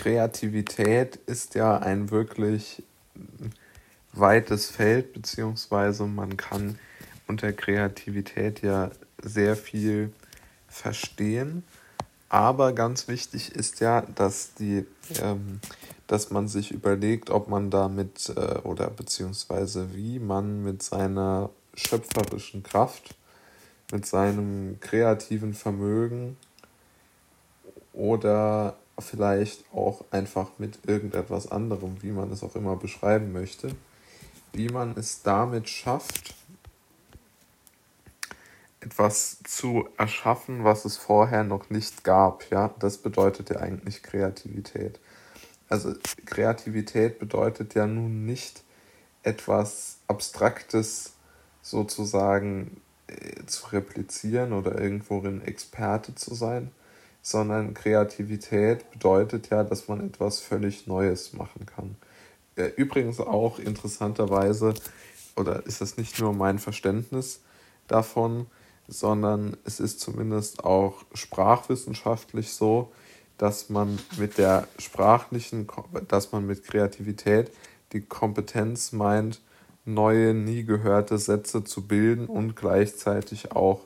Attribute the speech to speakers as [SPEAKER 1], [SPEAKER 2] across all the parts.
[SPEAKER 1] Kreativität ist ja ein wirklich weites Feld, beziehungsweise man kann unter Kreativität ja sehr viel verstehen. Aber ganz wichtig ist ja, dass die, ähm, dass man sich überlegt, ob man damit äh, oder beziehungsweise wie man mit seiner schöpferischen Kraft, mit seinem kreativen Vermögen oder vielleicht auch einfach mit irgendetwas anderem, wie man es auch immer beschreiben möchte, wie man es damit schafft, etwas zu erschaffen, was es vorher noch nicht gab. Ja, das bedeutet ja eigentlich Kreativität. Also Kreativität bedeutet ja nun nicht etwas Abstraktes sozusagen äh, zu replizieren oder irgendworin Experte zu sein, sondern Kreativität bedeutet ja, dass man etwas völlig Neues machen kann. Äh, übrigens auch interessanterweise, oder ist das nicht nur mein Verständnis davon, sondern es ist zumindest auch sprachwissenschaftlich so, dass man mit der sprachlichen, dass man mit Kreativität die Kompetenz meint, neue, nie gehörte Sätze zu bilden und gleichzeitig auch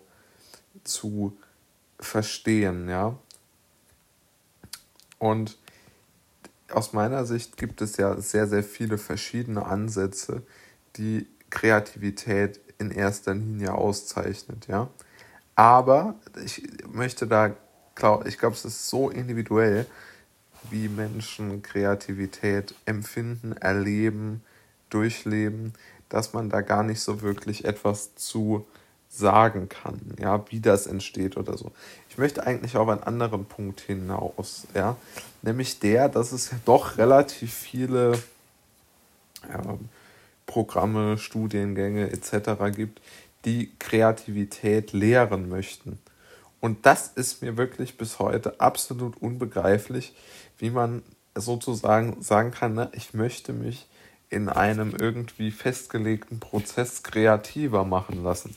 [SPEAKER 1] zu verstehen, ja. Und aus meiner Sicht gibt es ja sehr, sehr viele verschiedene Ansätze, die Kreativität in erster Linie auszeichnet, ja. Aber ich möchte da, ich glaube, es ist so individuell, wie Menschen Kreativität empfinden, erleben, durchleben, dass man da gar nicht so wirklich etwas zu sagen kann, ja, wie das entsteht oder so. Ich möchte eigentlich auf einen anderen Punkt hinaus, ja, nämlich der, dass es doch relativ viele ja, Programme, Studiengänge etc. gibt, die Kreativität lehren möchten. Und das ist mir wirklich bis heute absolut unbegreiflich, wie man sozusagen sagen kann, ne, ich möchte mich in einem irgendwie festgelegten Prozess kreativer machen lassen.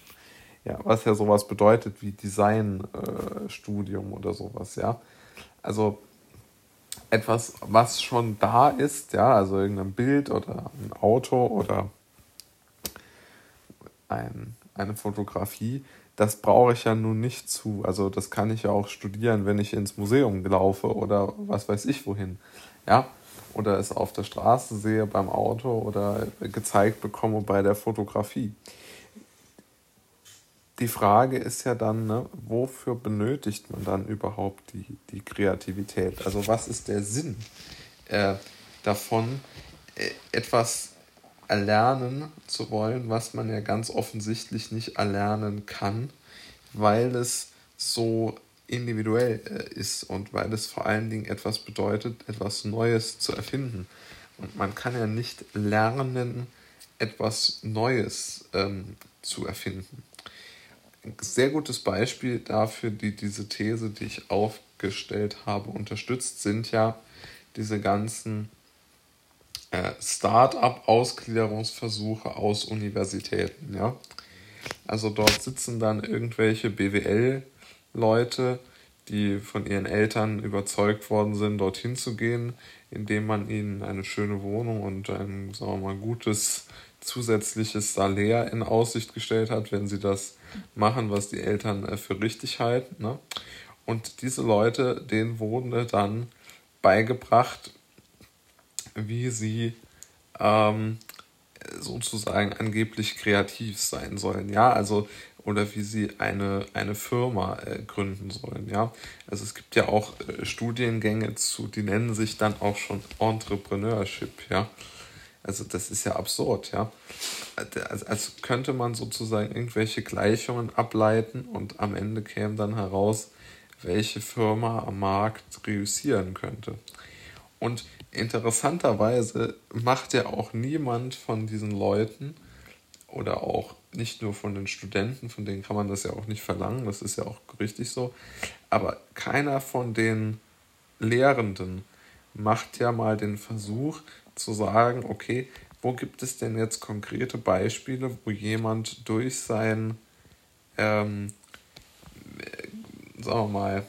[SPEAKER 1] Ja, was ja sowas bedeutet wie Designstudium äh, oder sowas, ja. Also etwas, was schon da ist, ja, also irgendein Bild oder ein Auto oder ein, eine Fotografie, das brauche ich ja nun nicht zu. Also das kann ich ja auch studieren, wenn ich ins Museum laufe oder was weiß ich wohin. Ja, oder es auf der Straße sehe beim Auto oder gezeigt bekomme bei der Fotografie. Die Frage ist ja dann, ne, wofür benötigt man dann überhaupt die, die Kreativität? Also was ist der Sinn äh, davon, äh, etwas erlernen zu wollen, was man ja ganz offensichtlich nicht erlernen kann, weil es so individuell äh, ist und weil es vor allen Dingen etwas bedeutet, etwas Neues zu erfinden. Und man kann ja nicht lernen, etwas Neues ähm, zu erfinden. Sehr gutes Beispiel dafür, die diese These, die ich aufgestellt habe, unterstützt, sind ja diese ganzen äh, Start-up-Ausgliederungsversuche aus Universitäten. Ja? Also dort sitzen dann irgendwelche BWL-Leute, die von ihren Eltern überzeugt worden sind, dorthin zu gehen, indem man ihnen eine schöne Wohnung und ein, sagen wir mal, gutes zusätzliches Salär in Aussicht gestellt hat, wenn sie das machen, was die Eltern äh, für richtig halten. Ne? Und diese Leute, denen wurde dann beigebracht, wie sie ähm, sozusagen angeblich kreativ sein sollen, ja, also oder wie sie eine, eine Firma äh, gründen sollen, ja. Also es gibt ja auch äh, Studiengänge zu, die nennen sich dann auch schon Entrepreneurship, ja. Also das ist ja absurd, ja. Also, also könnte man sozusagen irgendwelche Gleichungen ableiten und am Ende käme dann heraus, welche Firma am Markt reüssieren könnte. Und interessanterweise macht ja auch niemand von diesen Leuten oder auch nicht nur von den Studenten, von denen kann man das ja auch nicht verlangen, das ist ja auch richtig so, aber keiner von den Lehrenden macht ja mal den Versuch zu sagen, okay, wo gibt es denn jetzt konkrete Beispiele, wo jemand durch sein, ähm, sagen wir mal,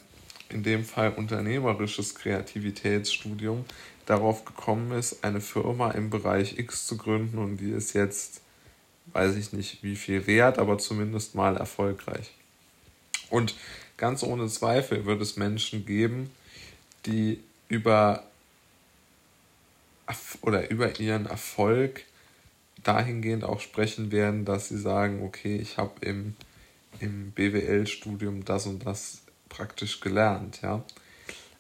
[SPEAKER 1] in dem Fall unternehmerisches Kreativitätsstudium, darauf gekommen ist, eine Firma im Bereich X zu gründen und die ist jetzt, weiß ich nicht wie viel wert, aber zumindest mal erfolgreich. Und ganz ohne Zweifel wird es Menschen geben, die über oder über ihren Erfolg dahingehend auch sprechen werden, dass sie sagen, okay, ich habe im, im BWL-Studium das und das praktisch gelernt, ja.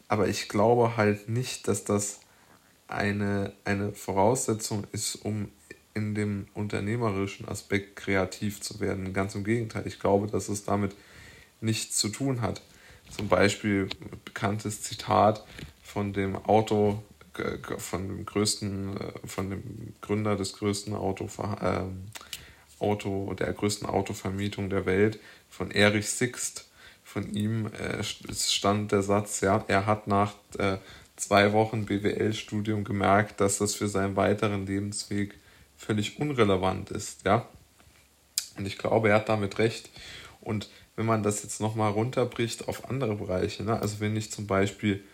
[SPEAKER 1] Aber ich glaube halt nicht, dass das eine, eine Voraussetzung ist, um in dem unternehmerischen Aspekt kreativ zu werden. Ganz im Gegenteil, ich glaube, dass es damit nichts zu tun hat. Zum Beispiel bekanntes Zitat von dem Auto, von dem größten, äh, von dem Gründer des größten Auto, äh, Auto, der größten Autovermietung der Welt, von Erich Sixt. Von ihm äh, stand der Satz, ja, er hat nach äh, zwei Wochen BWL-Studium gemerkt, dass das für seinen weiteren Lebensweg völlig unrelevant ist, ja. Und ich glaube, er hat damit recht. Und wenn man das jetzt nochmal runterbricht auf andere Bereiche, ne? also wenn ich zum Beispiel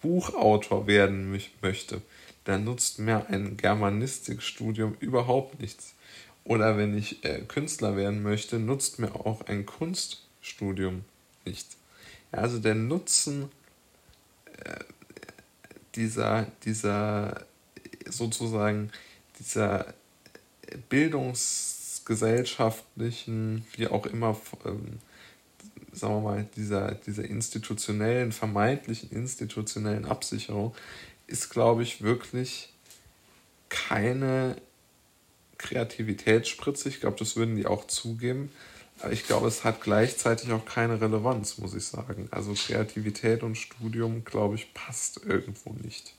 [SPEAKER 1] Buchautor werden möchte, dann nutzt mir ein Germanistikstudium überhaupt nichts. Oder wenn ich äh, Künstler werden möchte, nutzt mir auch ein Kunststudium nichts. Ja, also der Nutzen äh, dieser, dieser sozusagen dieser bildungsgesellschaftlichen, wie auch immer, ähm, sagen wir mal, dieser, dieser institutionellen, vermeintlichen institutionellen Absicherung ist, glaube ich, wirklich keine Kreativitätsspritze. Ich glaube, das würden die auch zugeben. Aber ich glaube, es hat gleichzeitig auch keine Relevanz, muss ich sagen. Also Kreativität und Studium, glaube ich, passt irgendwo nicht.